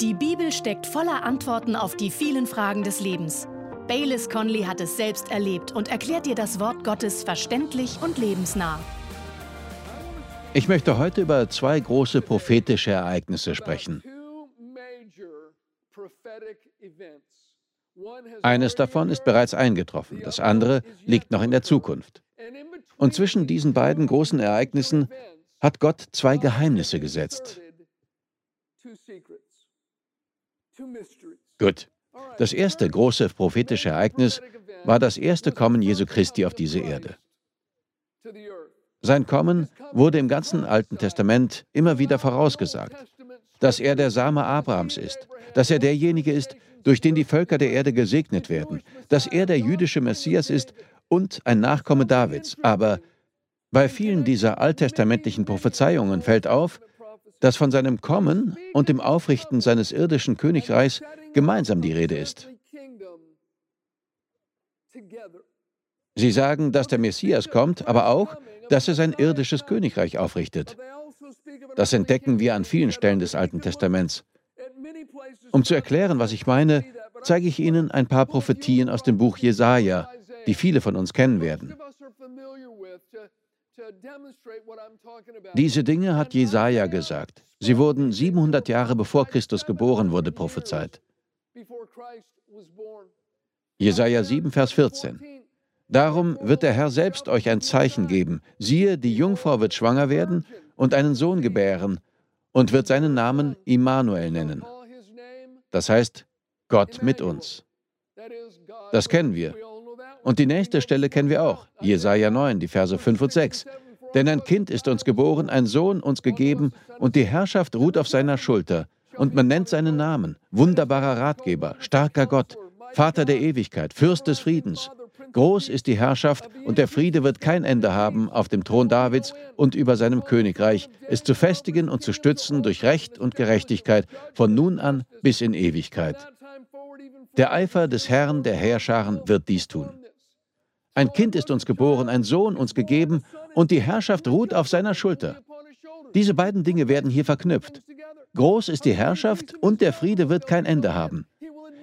Die Bibel steckt voller Antworten auf die vielen Fragen des Lebens. Baylis Conley hat es selbst erlebt und erklärt dir das Wort Gottes verständlich und lebensnah. Ich möchte heute über zwei große prophetische Ereignisse sprechen. Eines davon ist bereits eingetroffen, das andere liegt noch in der Zukunft. Und zwischen diesen beiden großen Ereignissen hat Gott zwei Geheimnisse gesetzt. Gut. Das erste große prophetische Ereignis war das erste Kommen Jesu Christi auf diese Erde. Sein Kommen wurde im ganzen Alten Testament immer wieder vorausgesagt, dass er der Same Abrahams ist, dass er derjenige ist, durch den die Völker der Erde gesegnet werden, dass er der jüdische Messias ist und ein Nachkomme Davids. Aber bei vielen dieser alttestamentlichen Prophezeiungen fällt auf, dass von seinem Kommen und dem Aufrichten seines irdischen Königreichs gemeinsam die Rede ist. Sie sagen, dass der Messias kommt, aber auch, dass er sein irdisches Königreich aufrichtet. Das entdecken wir an vielen Stellen des Alten Testaments. Um zu erklären, was ich meine, zeige ich Ihnen ein paar Prophetien aus dem Buch Jesaja, die viele von uns kennen werden. Diese Dinge hat Jesaja gesagt. Sie wurden 700 Jahre bevor Christus geboren wurde prophezeit. Jesaja 7, Vers 14. Darum wird der Herr selbst euch ein Zeichen geben. Siehe, die Jungfrau wird schwanger werden und einen Sohn gebären und wird seinen Namen Immanuel nennen. Das heißt, Gott mit uns. Das kennen wir. Und die nächste Stelle kennen wir auch, Jesaja 9, die Verse 5 und 6. Denn ein Kind ist uns geboren, ein Sohn uns gegeben, und die Herrschaft ruht auf seiner Schulter. Und man nennt seinen Namen, wunderbarer Ratgeber, starker Gott, Vater der Ewigkeit, Fürst des Friedens. Groß ist die Herrschaft, und der Friede wird kein Ende haben auf dem Thron Davids und über seinem Königreich, es zu festigen und zu stützen durch Recht und Gerechtigkeit von nun an bis in Ewigkeit. Der Eifer des Herrn der Heerscharen wird dies tun. Ein Kind ist uns geboren, ein Sohn uns gegeben, und die Herrschaft ruht auf seiner Schulter. Diese beiden Dinge werden hier verknüpft. Groß ist die Herrschaft und der Friede wird kein Ende haben.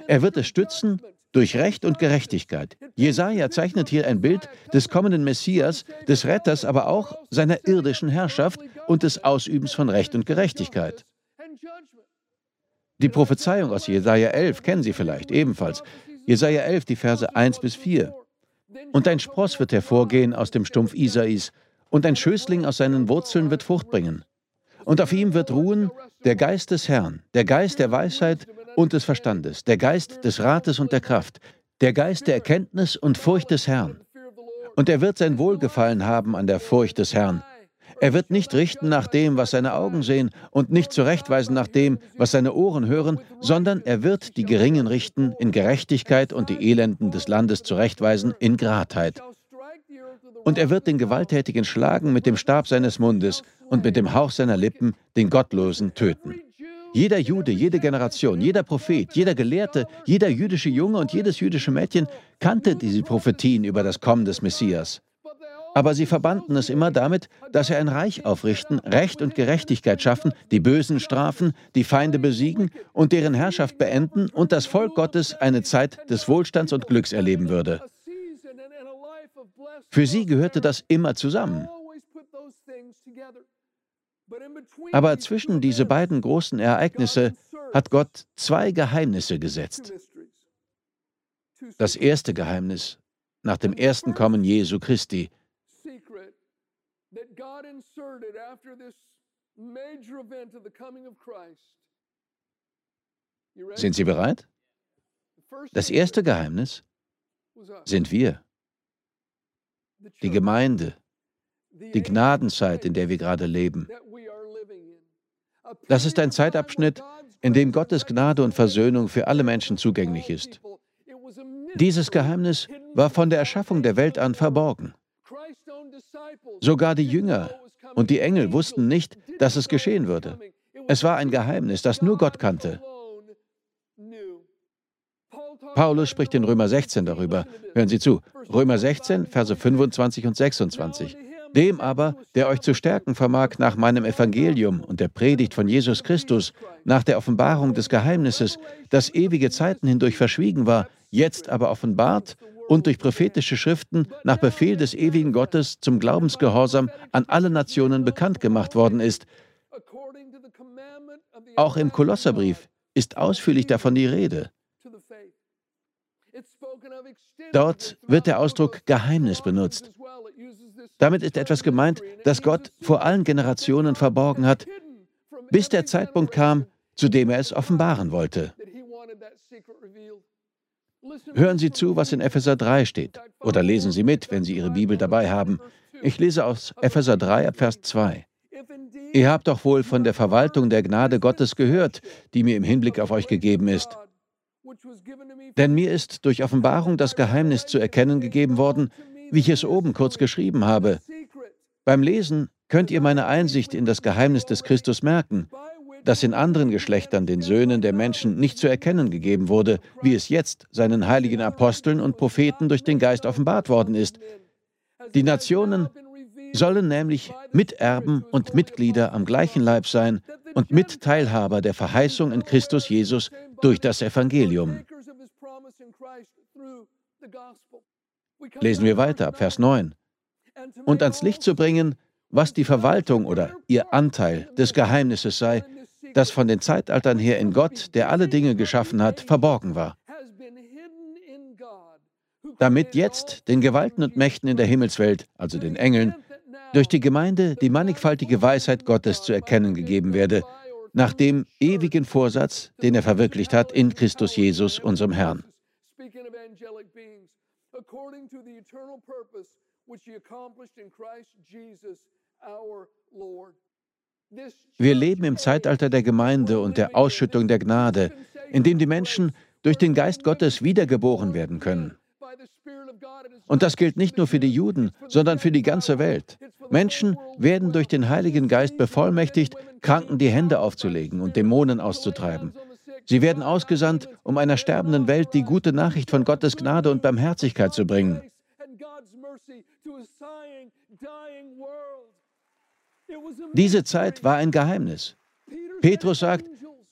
Er wird es stützen durch Recht und Gerechtigkeit. Jesaja zeichnet hier ein Bild des kommenden Messias, des Retters, aber auch seiner irdischen Herrschaft und des Ausübens von Recht und Gerechtigkeit. Die Prophezeiung aus Jesaja 11 kennen Sie vielleicht ebenfalls. Jesaja 11, die Verse 1 bis 4. Und ein Spross wird hervorgehen aus dem Stumpf Isais, und ein Schößling aus seinen Wurzeln wird Frucht bringen. Und auf ihm wird ruhen der Geist des Herrn, der Geist der Weisheit und des Verstandes, der Geist des Rates und der Kraft, der Geist der Erkenntnis und Furcht des Herrn. Und er wird sein Wohlgefallen haben an der Furcht des Herrn. Er wird nicht richten nach dem, was seine Augen sehen, und nicht zurechtweisen nach dem, was seine Ohren hören, sondern er wird die Geringen richten in Gerechtigkeit und die Elenden des Landes zurechtweisen in Gradheit. Und er wird den Gewalttätigen schlagen mit dem Stab seines Mundes und mit dem Hauch seiner Lippen den Gottlosen töten. Jeder Jude, jede Generation, jeder Prophet, jeder Gelehrte, jeder jüdische Junge und jedes jüdische Mädchen kannte diese Prophetien über das Kommen des Messias. Aber sie verbanden es immer damit, dass er ein Reich aufrichten, Recht und Gerechtigkeit schaffen, die Bösen strafen, die Feinde besiegen und deren Herrschaft beenden und das Volk Gottes eine Zeit des Wohlstands und Glücks erleben würde. Für sie gehörte das immer zusammen. Aber zwischen diese beiden großen Ereignisse hat Gott zwei Geheimnisse gesetzt. Das erste Geheimnis nach dem ersten Kommen Jesu Christi God inserted after this major event of the coming of Christ. Sind Sie bereit? Das erste Geheimnis sind wir, die Gemeinde, die Gnadenzeit, in der wir gerade leben. Das ist ein Zeitabschnitt, in dem Gottes Gnade und Versöhnung für alle Menschen zugänglich ist. Dieses Geheimnis war von der Erschaffung der Welt an verborgen. Sogar die Jünger und die Engel wussten nicht, dass es geschehen würde. Es war ein Geheimnis, das nur Gott kannte. Paulus spricht in Römer 16 darüber. Hören Sie zu. Römer 16, Verse 25 und 26. Dem aber, der euch zu stärken vermag nach meinem Evangelium und der Predigt von Jesus Christus, nach der Offenbarung des Geheimnisses, das ewige Zeiten hindurch verschwiegen war, jetzt aber offenbart und durch prophetische Schriften nach Befehl des ewigen Gottes zum Glaubensgehorsam an alle Nationen bekannt gemacht worden ist. Auch im Kolosserbrief ist ausführlich davon die Rede. Dort wird der Ausdruck Geheimnis benutzt. Damit ist etwas gemeint, das Gott vor allen Generationen verborgen hat, bis der Zeitpunkt kam, zu dem er es offenbaren wollte. Hören Sie zu, was in Epheser 3 steht. Oder lesen Sie mit, wenn Sie Ihre Bibel dabei haben. Ich lese aus Epheser 3 ab Vers 2. Ihr habt doch wohl von der Verwaltung der Gnade Gottes gehört, die mir im Hinblick auf euch gegeben ist. Denn mir ist durch Offenbarung das Geheimnis zu erkennen gegeben worden, wie ich es oben kurz geschrieben habe. Beim Lesen könnt ihr meine Einsicht in das Geheimnis des Christus merken, das in anderen Geschlechtern den Söhnen der Menschen nicht zu erkennen gegeben wurde, wie es jetzt seinen heiligen Aposteln und Propheten durch den Geist offenbart worden ist. Die Nationen sollen nämlich Miterben und Mitglieder am gleichen Leib sein und Mitteilhaber der Verheißung in Christus Jesus durch das Evangelium. Lesen wir weiter ab Vers 9. Und ans Licht zu bringen, was die Verwaltung oder ihr Anteil des Geheimnisses sei, das von den Zeitaltern her in Gott, der alle Dinge geschaffen hat, verborgen war. Damit jetzt den Gewalten und Mächten in der Himmelswelt, also den Engeln, durch die Gemeinde die mannigfaltige Weisheit Gottes zu erkennen gegeben werde, nach dem ewigen Vorsatz, den er verwirklicht hat in Christus Jesus, unserem Herrn. Wir leben im Zeitalter der Gemeinde und der Ausschüttung der Gnade, in dem die Menschen durch den Geist Gottes wiedergeboren werden können. Und das gilt nicht nur für die Juden, sondern für die ganze Welt. Menschen werden durch den Heiligen Geist bevollmächtigt, Kranken die Hände aufzulegen und Dämonen auszutreiben. Sie werden ausgesandt, um einer sterbenden Welt die gute Nachricht von Gottes Gnade und Barmherzigkeit zu bringen. Diese Zeit war ein Geheimnis. Petrus sagt,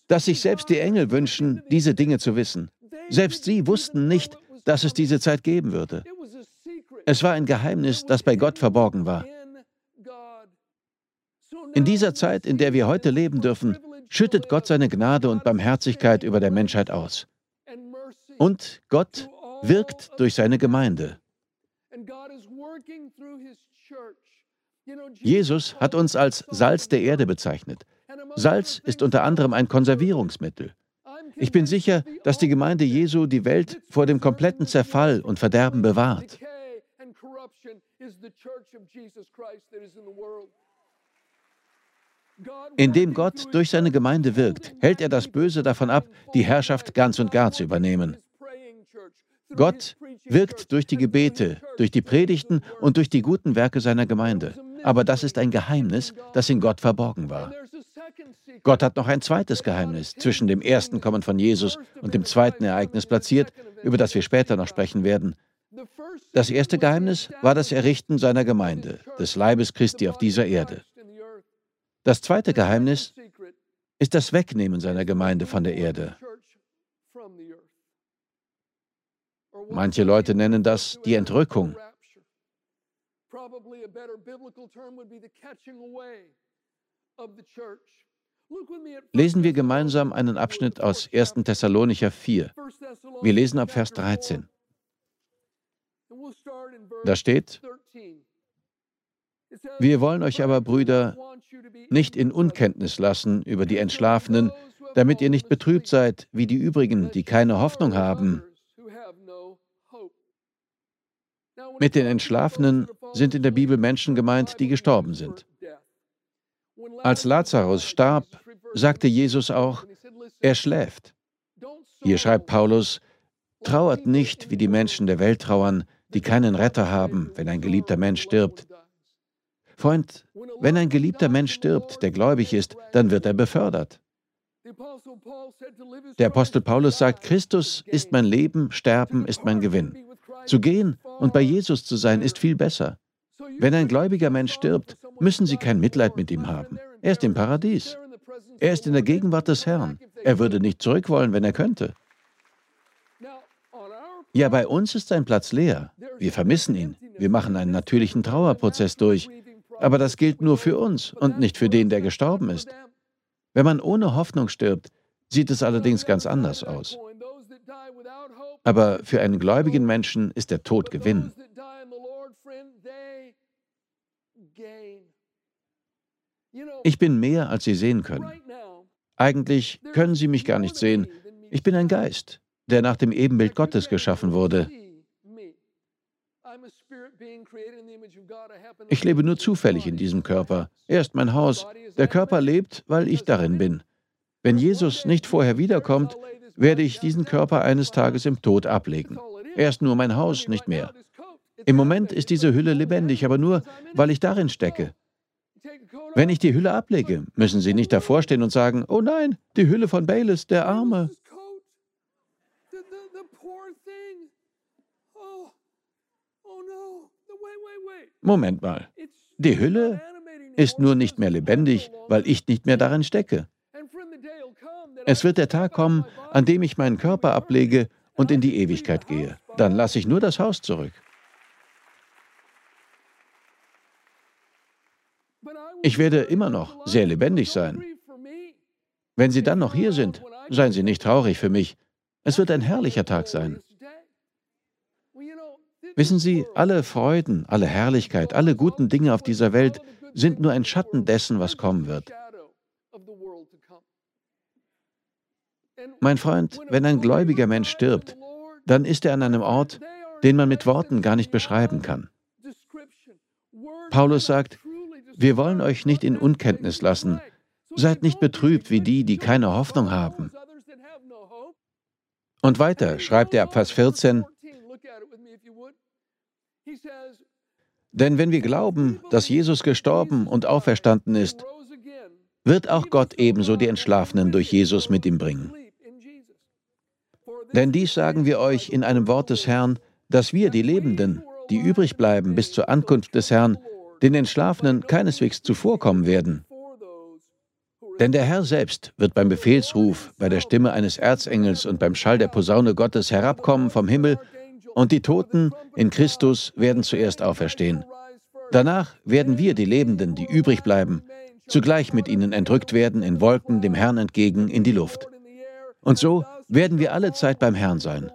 dass sich selbst die Engel wünschen, diese Dinge zu wissen. Selbst sie wussten nicht, dass es diese Zeit geben würde. Es war ein Geheimnis, das bei Gott verborgen war. In dieser Zeit, in der wir heute leben dürfen, schüttet Gott seine Gnade und Barmherzigkeit über der Menschheit aus. Und Gott wirkt durch seine Gemeinde. Jesus hat uns als Salz der Erde bezeichnet. Salz ist unter anderem ein Konservierungsmittel. Ich bin sicher, dass die Gemeinde Jesu die Welt vor dem kompletten Zerfall und Verderben bewahrt. Indem Gott durch seine Gemeinde wirkt, hält er das Böse davon ab, die Herrschaft ganz und gar zu übernehmen. Gott wirkt durch die Gebete, durch die Predigten und durch die guten Werke seiner Gemeinde. Aber das ist ein Geheimnis, das in Gott verborgen war. Gott hat noch ein zweites Geheimnis zwischen dem ersten Kommen von Jesus und dem zweiten Ereignis platziert, über das wir später noch sprechen werden. Das erste Geheimnis war das Errichten seiner Gemeinde, des Leibes Christi auf dieser Erde. Das zweite Geheimnis ist das Wegnehmen seiner Gemeinde von der Erde. Manche Leute nennen das die Entrückung. Lesen wir gemeinsam einen Abschnitt aus 1. Thessalonicher 4. Wir lesen ab Vers 13. Da steht, wir wollen euch aber, Brüder, nicht in Unkenntnis lassen über die Entschlafenen, damit ihr nicht betrübt seid wie die übrigen, die keine Hoffnung haben. Mit den Entschlafenen sind in der Bibel Menschen gemeint, die gestorben sind. Als Lazarus starb, sagte Jesus auch, er schläft. Hier schreibt Paulus, trauert nicht, wie die Menschen der Welt trauern, die keinen Retter haben, wenn ein geliebter Mensch stirbt. Freund, wenn ein geliebter Mensch stirbt, der gläubig ist, dann wird er befördert. Der Apostel Paulus sagt, Christus ist mein Leben, Sterben ist mein Gewinn. Zu gehen und bei Jesus zu sein ist viel besser. Wenn ein gläubiger Mensch stirbt, müssen Sie kein Mitleid mit ihm haben. Er ist im Paradies. Er ist in der Gegenwart des Herrn. Er würde nicht zurück wollen, wenn er könnte. Ja, bei uns ist sein Platz leer. Wir vermissen ihn. Wir machen einen natürlichen Trauerprozess durch. Aber das gilt nur für uns und nicht für den, der gestorben ist. Wenn man ohne Hoffnung stirbt, sieht es allerdings ganz anders aus. Aber für einen gläubigen Menschen ist der Tod Gewinn. Ich bin mehr, als Sie sehen können. Eigentlich können Sie mich gar nicht sehen. Ich bin ein Geist, der nach dem Ebenbild Gottes geschaffen wurde. Ich lebe nur zufällig in diesem Körper. Er ist mein Haus. Der Körper lebt, weil ich darin bin. Wenn Jesus nicht vorher wiederkommt, werde ich diesen Körper eines Tages im Tod ablegen. Er ist nur mein Haus, nicht mehr. Im Moment ist diese Hülle lebendig, aber nur, weil ich darin stecke. Wenn ich die Hülle ablege, müssen Sie nicht davor stehen und sagen, oh nein, die Hülle von Bayless, der Arme. Moment mal. Die Hülle ist nur nicht mehr lebendig, weil ich nicht mehr darin stecke. Es wird der Tag kommen, an dem ich meinen Körper ablege und in die Ewigkeit gehe. Dann lasse ich nur das Haus zurück. Ich werde immer noch sehr lebendig sein. Wenn Sie dann noch hier sind, seien Sie nicht traurig für mich. Es wird ein herrlicher Tag sein. Wissen Sie, alle Freuden, alle Herrlichkeit, alle guten Dinge auf dieser Welt sind nur ein Schatten dessen, was kommen wird. Mein Freund, wenn ein gläubiger Mensch stirbt, dann ist er an einem Ort, den man mit Worten gar nicht beschreiben kann. Paulus sagt, wir wollen euch nicht in Unkenntnis lassen. Seid nicht betrübt wie die, die keine Hoffnung haben. Und weiter schreibt er ab Vers 14, denn wenn wir glauben, dass Jesus gestorben und auferstanden ist, wird auch Gott ebenso die Entschlafenen durch Jesus mit ihm bringen. Denn dies sagen wir euch in einem Wort des Herrn, dass wir, die Lebenden, die übrig bleiben bis zur Ankunft des Herrn, den Entschlafenen keineswegs zuvorkommen werden. Denn der Herr selbst wird beim Befehlsruf, bei der Stimme eines Erzengels und beim Schall der Posaune Gottes herabkommen vom Himmel, und die Toten in Christus werden zuerst auferstehen. Danach werden wir, die Lebenden, die übrig bleiben, zugleich mit ihnen entrückt werden in Wolken dem Herrn entgegen in die Luft. Und so werden wir alle Zeit beim Herrn sein.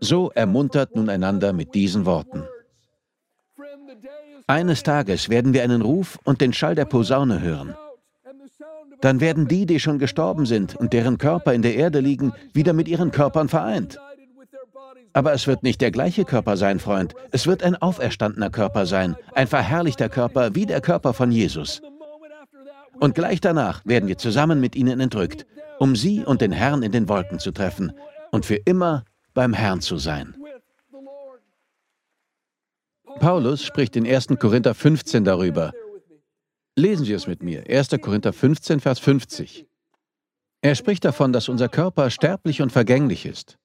So ermuntert nun einander mit diesen Worten. Eines Tages werden wir einen Ruf und den Schall der Posaune hören. Dann werden die, die schon gestorben sind und deren Körper in der Erde liegen, wieder mit ihren Körpern vereint. Aber es wird nicht der gleiche Körper sein, Freund. Es wird ein auferstandener Körper sein, ein verherrlichter Körper wie der Körper von Jesus. Und gleich danach werden wir zusammen mit ihnen entrückt, um sie und den Herrn in den Wolken zu treffen und für immer beim Herrn zu sein. Paulus spricht in 1. Korinther 15 darüber. Lesen Sie es mit mir. 1. Korinther 15, Vers 50. Er spricht davon, dass unser Körper sterblich und vergänglich ist.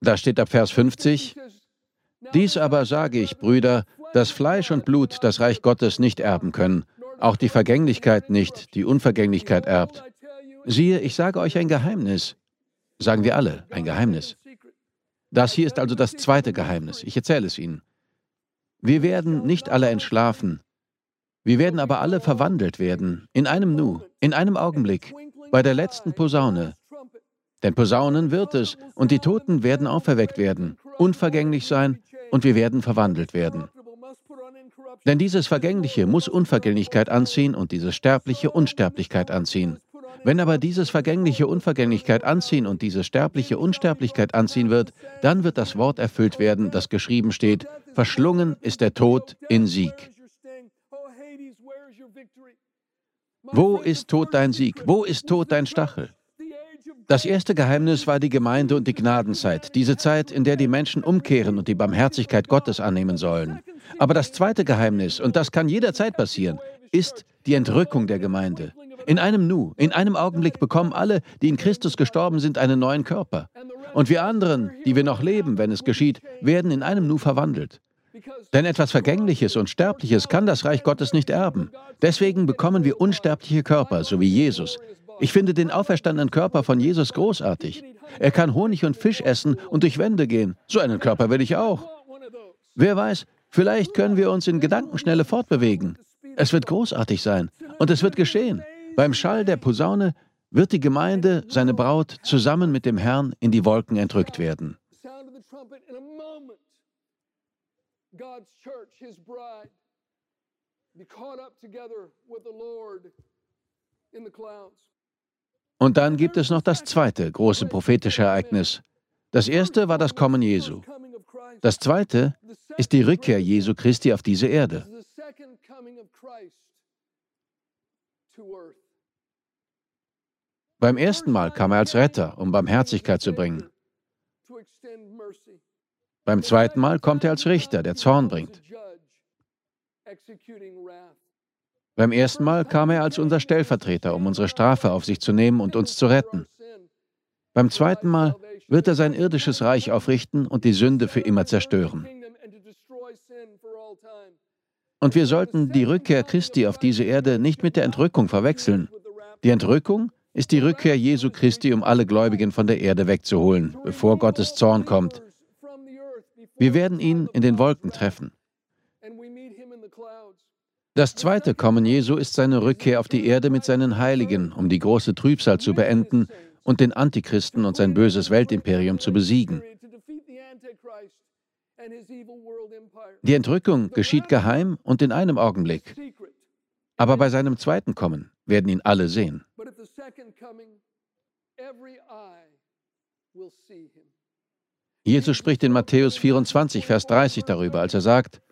Da steht ab Vers 50, Dies aber sage ich, Brüder, dass Fleisch und Blut das Reich Gottes nicht erben können, auch die Vergänglichkeit nicht, die Unvergänglichkeit erbt. Siehe, ich sage euch ein Geheimnis. Sagen wir alle, ein Geheimnis. Das hier ist also das zweite Geheimnis. Ich erzähle es Ihnen. Wir werden nicht alle entschlafen. Wir werden aber alle verwandelt werden, in einem Nu, in einem Augenblick, bei der letzten Posaune. Denn Posaunen wird es, und die Toten werden auferweckt werden, unvergänglich sein, und wir werden verwandelt werden. Denn dieses Vergängliche muss Unvergänglichkeit anziehen und dieses Sterbliche Unsterblichkeit anziehen. Wenn aber dieses vergängliche Unvergänglichkeit anziehen und diese sterbliche Unsterblichkeit anziehen wird, dann wird das Wort erfüllt werden, das geschrieben steht, verschlungen ist der Tod in Sieg. Wo ist Tod dein Sieg? Wo ist Tod dein Stachel? Das erste Geheimnis war die Gemeinde und die Gnadenzeit, diese Zeit, in der die Menschen umkehren und die Barmherzigkeit Gottes annehmen sollen. Aber das zweite Geheimnis, und das kann jederzeit passieren, ist die Entrückung der Gemeinde. In einem Nu, in einem Augenblick bekommen alle, die in Christus gestorben sind, einen neuen Körper. Und wir anderen, die wir noch leben, wenn es geschieht, werden in einem Nu verwandelt. Denn etwas Vergängliches und Sterbliches kann das Reich Gottes nicht erben. Deswegen bekommen wir unsterbliche Körper, so wie Jesus. Ich finde den auferstandenen Körper von Jesus großartig. Er kann Honig und Fisch essen und durch Wände gehen. So einen Körper will ich auch. Wer weiß, vielleicht können wir uns in Gedankenschnelle fortbewegen. Es wird großartig sein und es wird geschehen. Beim Schall der Posaune wird die Gemeinde, seine Braut, zusammen mit dem Herrn in die Wolken entrückt werden. God's church, his bride, be caught up together with the Lord in the clouds. Und dann gibt es noch das zweite große prophetische Ereignis. Das erste war das Kommen Jesu. Das zweite ist die Rückkehr Jesu Christi auf diese Erde. Beim ersten Mal kam er als Retter, um Barmherzigkeit zu bringen. Beim zweiten Mal kommt er als Richter, der Zorn bringt. Beim ersten Mal kam er als unser Stellvertreter, um unsere Strafe auf sich zu nehmen und uns zu retten. Beim zweiten Mal wird er sein irdisches Reich aufrichten und die Sünde für immer zerstören. Und wir sollten die Rückkehr Christi auf diese Erde nicht mit der Entrückung verwechseln. Die Entrückung ist die Rückkehr Jesu Christi, um alle Gläubigen von der Erde wegzuholen, bevor Gottes Zorn kommt. Wir werden ihn in den Wolken treffen. Das zweite Kommen Jesu ist seine Rückkehr auf die Erde mit seinen Heiligen, um die große Trübsal zu beenden und den Antichristen und sein böses Weltimperium zu besiegen. Die Entrückung geschieht geheim und in einem Augenblick. Aber bei seinem zweiten Kommen werden ihn alle sehen. Jesus spricht in Matthäus 24, Vers 30 darüber, als er sagt,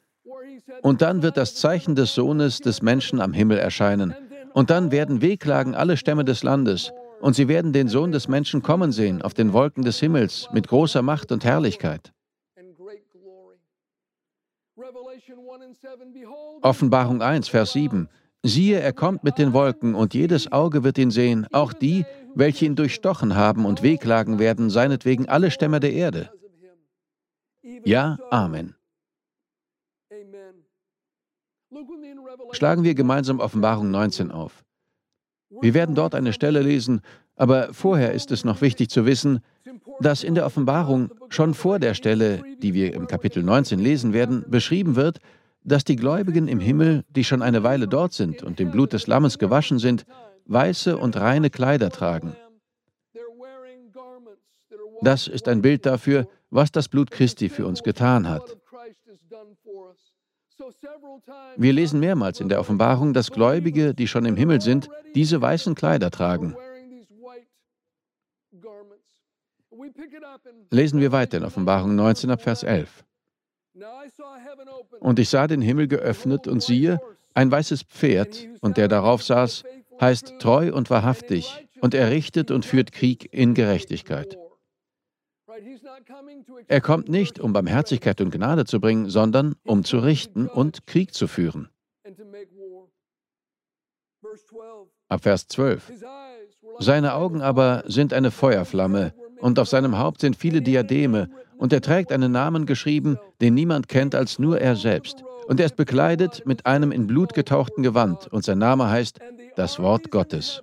und dann wird das Zeichen des Sohnes des Menschen am Himmel erscheinen. Und dann werden wehklagen alle Stämme des Landes. Und sie werden den Sohn des Menschen kommen sehen auf den Wolken des Himmels mit großer Macht und Herrlichkeit. Offenbarung 1, Vers 7. Siehe, er kommt mit den Wolken, und jedes Auge wird ihn sehen, auch die, welche ihn durchstochen haben und wehklagen werden, seinetwegen alle Stämme der Erde. Ja, Amen. Schlagen wir gemeinsam Offenbarung 19 auf. Wir werden dort eine Stelle lesen, aber vorher ist es noch wichtig zu wissen, dass in der Offenbarung schon vor der Stelle, die wir im Kapitel 19 lesen werden, beschrieben wird, dass die Gläubigen im Himmel, die schon eine Weile dort sind und im Blut des Lammes gewaschen sind, weiße und reine Kleider tragen. Das ist ein Bild dafür, was das Blut Christi für uns getan hat. Wir lesen mehrmals in der Offenbarung, dass Gläubige, die schon im Himmel sind, diese weißen Kleider tragen. Lesen wir weiter in Offenbarung 19 ab Vers 11. Und ich sah den Himmel geöffnet und siehe, ein weißes Pferd, und der darauf saß, heißt treu und wahrhaftig, und er richtet und führt Krieg in Gerechtigkeit. Er kommt nicht, um Barmherzigkeit und Gnade zu bringen, sondern um zu richten und Krieg zu führen. Ab Vers 12. Seine Augen aber sind eine Feuerflamme, und auf seinem Haupt sind viele Diademe, und er trägt einen Namen geschrieben, den niemand kennt als nur er selbst. Und er ist bekleidet mit einem in Blut getauchten Gewand, und sein Name heißt das Wort Gottes.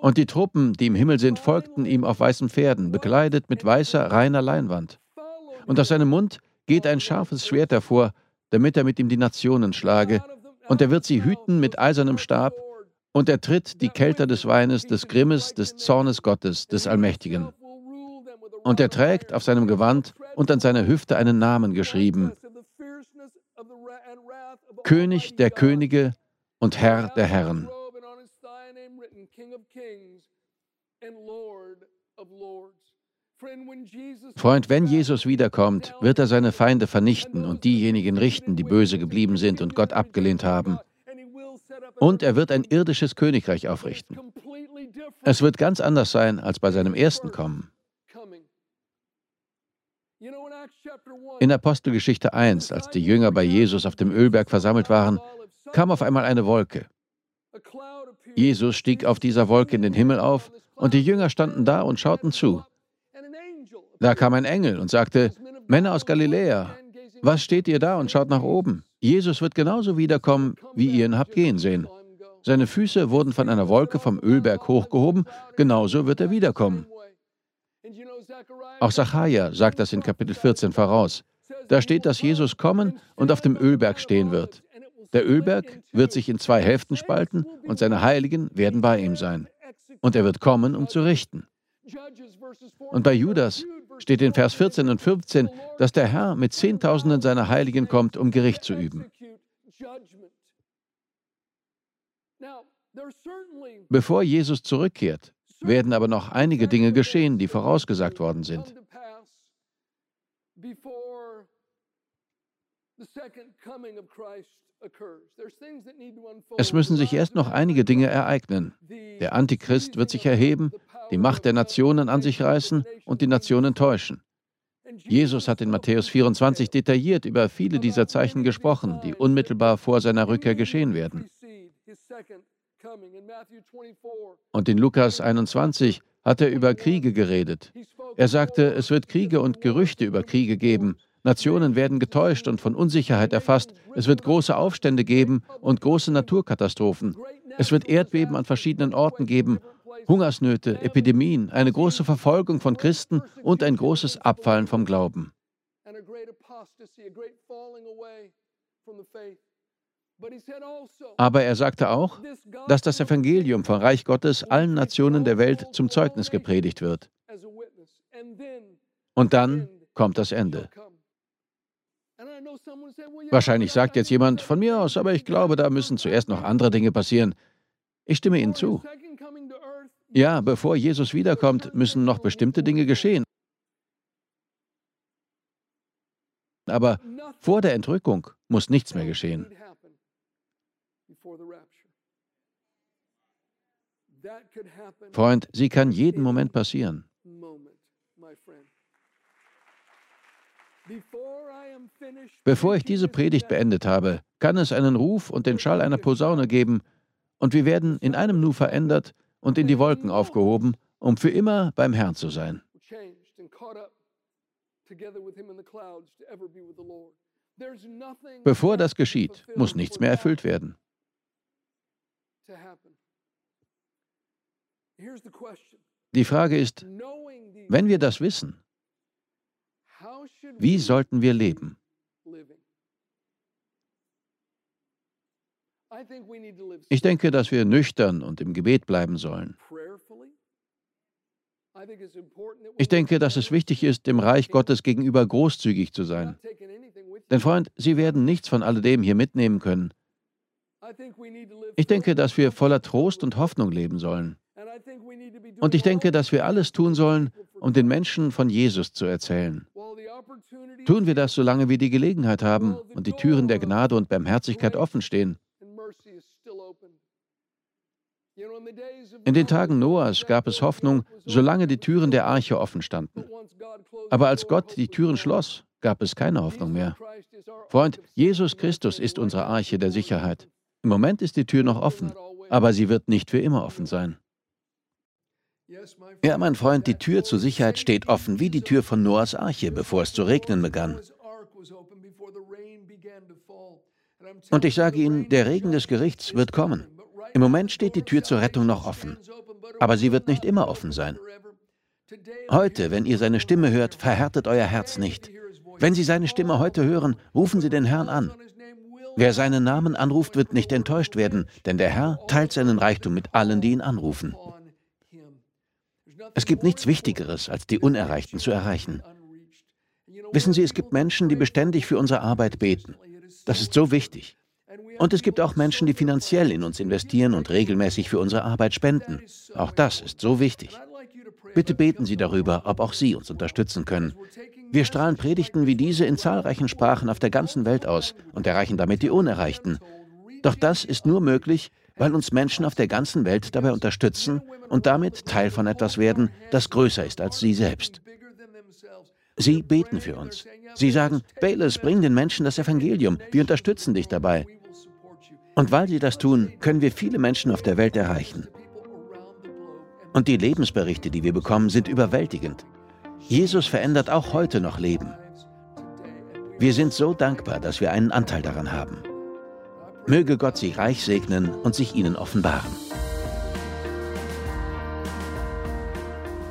Und die Truppen, die im Himmel sind, folgten ihm auf weißen Pferden, bekleidet mit weißer, reiner Leinwand. Und aus seinem Mund geht ein scharfes Schwert hervor, damit er mit ihm die Nationen schlage. Und er wird sie hüten mit eisernem Stab, und er tritt die Kelter des Weines, des Grimmes, des Zornes Gottes, des Allmächtigen. Und er trägt auf seinem Gewand und an seiner Hüfte einen Namen geschrieben. König der Könige und Herr der Herren. Freund, wenn Jesus wiederkommt, wird er seine Feinde vernichten und diejenigen richten, die böse geblieben sind und Gott abgelehnt haben. Und er wird ein irdisches Königreich aufrichten. Es wird ganz anders sein als bei seinem ersten Kommen. In Apostelgeschichte 1, als die Jünger bei Jesus auf dem Ölberg versammelt waren, kam auf einmal eine Wolke. Jesus stieg auf dieser Wolke in den Himmel auf und die Jünger standen da und schauten zu. Da kam ein Engel und sagte, Männer aus Galiläa, was steht ihr da und schaut nach oben? Jesus wird genauso wiederkommen, wie ihr ihn habt gehen sehen. Seine Füße wurden von einer Wolke vom Ölberg hochgehoben, genauso wird er wiederkommen. Auch Sacharja sagt das in Kapitel 14 voraus. Da steht, dass Jesus kommen und auf dem Ölberg stehen wird. Der Ölberg wird sich in zwei Hälften spalten und seine Heiligen werden bei ihm sein. Und er wird kommen, um zu richten. Und bei Judas steht in Vers 14 und 15, dass der Herr mit Zehntausenden seiner Heiligen kommt, um Gericht zu üben. Bevor Jesus zurückkehrt, werden aber noch einige Dinge geschehen, die vorausgesagt worden sind. Es müssen sich erst noch einige Dinge ereignen. Der Antichrist wird sich erheben, die Macht der Nationen an sich reißen und die Nationen täuschen. Jesus hat in Matthäus 24 detailliert über viele dieser Zeichen gesprochen, die unmittelbar vor seiner Rückkehr geschehen werden. Und in Lukas 21 hat er über Kriege geredet. Er sagte, es wird Kriege und Gerüchte über Kriege geben. Nationen werden getäuscht und von Unsicherheit erfasst. Es wird große Aufstände geben und große Naturkatastrophen. Es wird Erdbeben an verschiedenen Orten geben, Hungersnöte, Epidemien, eine große Verfolgung von Christen und ein großes Abfallen vom Glauben. Aber er sagte auch, dass das Evangelium vom Reich Gottes allen Nationen der Welt zum Zeugnis gepredigt wird. Und dann kommt das Ende. Wahrscheinlich sagt jetzt jemand von mir aus, aber ich glaube, da müssen zuerst noch andere Dinge passieren. Ich stimme Ihnen zu. Ja, bevor Jesus wiederkommt, müssen noch bestimmte Dinge geschehen. Aber vor der Entrückung muss nichts mehr geschehen. Freund, sie kann jeden Moment passieren. Bevor ich diese Predigt beendet habe, kann es einen Ruf und den Schall einer Posaune geben, und wir werden in einem Nu verändert und in die Wolken aufgehoben, um für immer beim Herrn zu sein. Bevor das geschieht, muss nichts mehr erfüllt werden. Die Frage ist, wenn wir das wissen, wie sollten wir leben? Ich denke, dass wir nüchtern und im Gebet bleiben sollen. Ich denke, dass es wichtig ist, dem Reich Gottes gegenüber großzügig zu sein. Denn Freund, Sie werden nichts von alledem hier mitnehmen können. Ich denke, dass wir voller Trost und Hoffnung leben sollen. Und ich denke, dass wir alles tun sollen, um den Menschen von Jesus zu erzählen. Tun wir das, solange wir die Gelegenheit haben und die Türen der Gnade und Barmherzigkeit offen stehen. In den Tagen Noahs gab es Hoffnung, solange die Türen der Arche offen standen. Aber als Gott die Türen schloss, gab es keine Hoffnung mehr. Freund, Jesus Christus ist unsere Arche der Sicherheit. Im Moment ist die Tür noch offen, aber sie wird nicht für immer offen sein. Ja, mein Freund, die Tür zur Sicherheit steht offen, wie die Tür von Noahs Arche, bevor es zu regnen begann. Und ich sage Ihnen, der Regen des Gerichts wird kommen. Im Moment steht die Tür zur Rettung noch offen, aber sie wird nicht immer offen sein. Heute, wenn ihr seine Stimme hört, verhärtet euer Herz nicht. Wenn Sie seine Stimme heute hören, rufen Sie den Herrn an. Wer seinen Namen anruft, wird nicht enttäuscht werden, denn der Herr teilt seinen Reichtum mit allen, die ihn anrufen. Es gibt nichts Wichtigeres, als die Unerreichten zu erreichen. Wissen Sie, es gibt Menschen, die beständig für unsere Arbeit beten. Das ist so wichtig. Und es gibt auch Menschen, die finanziell in uns investieren und regelmäßig für unsere Arbeit spenden. Auch das ist so wichtig. Bitte beten Sie darüber, ob auch Sie uns unterstützen können. Wir strahlen Predigten wie diese in zahlreichen Sprachen auf der ganzen Welt aus und erreichen damit die Unerreichten. Doch das ist nur möglich, weil uns Menschen auf der ganzen Welt dabei unterstützen und damit Teil von etwas werden, das größer ist als sie selbst. Sie beten für uns. Sie sagen, Bayless, bring den Menschen das Evangelium. Wir unterstützen dich dabei. Und weil sie das tun, können wir viele Menschen auf der Welt erreichen. Und die Lebensberichte, die wir bekommen, sind überwältigend. Jesus verändert auch heute noch Leben. Wir sind so dankbar, dass wir einen Anteil daran haben. Möge Gott Sie reich segnen und sich Ihnen offenbaren.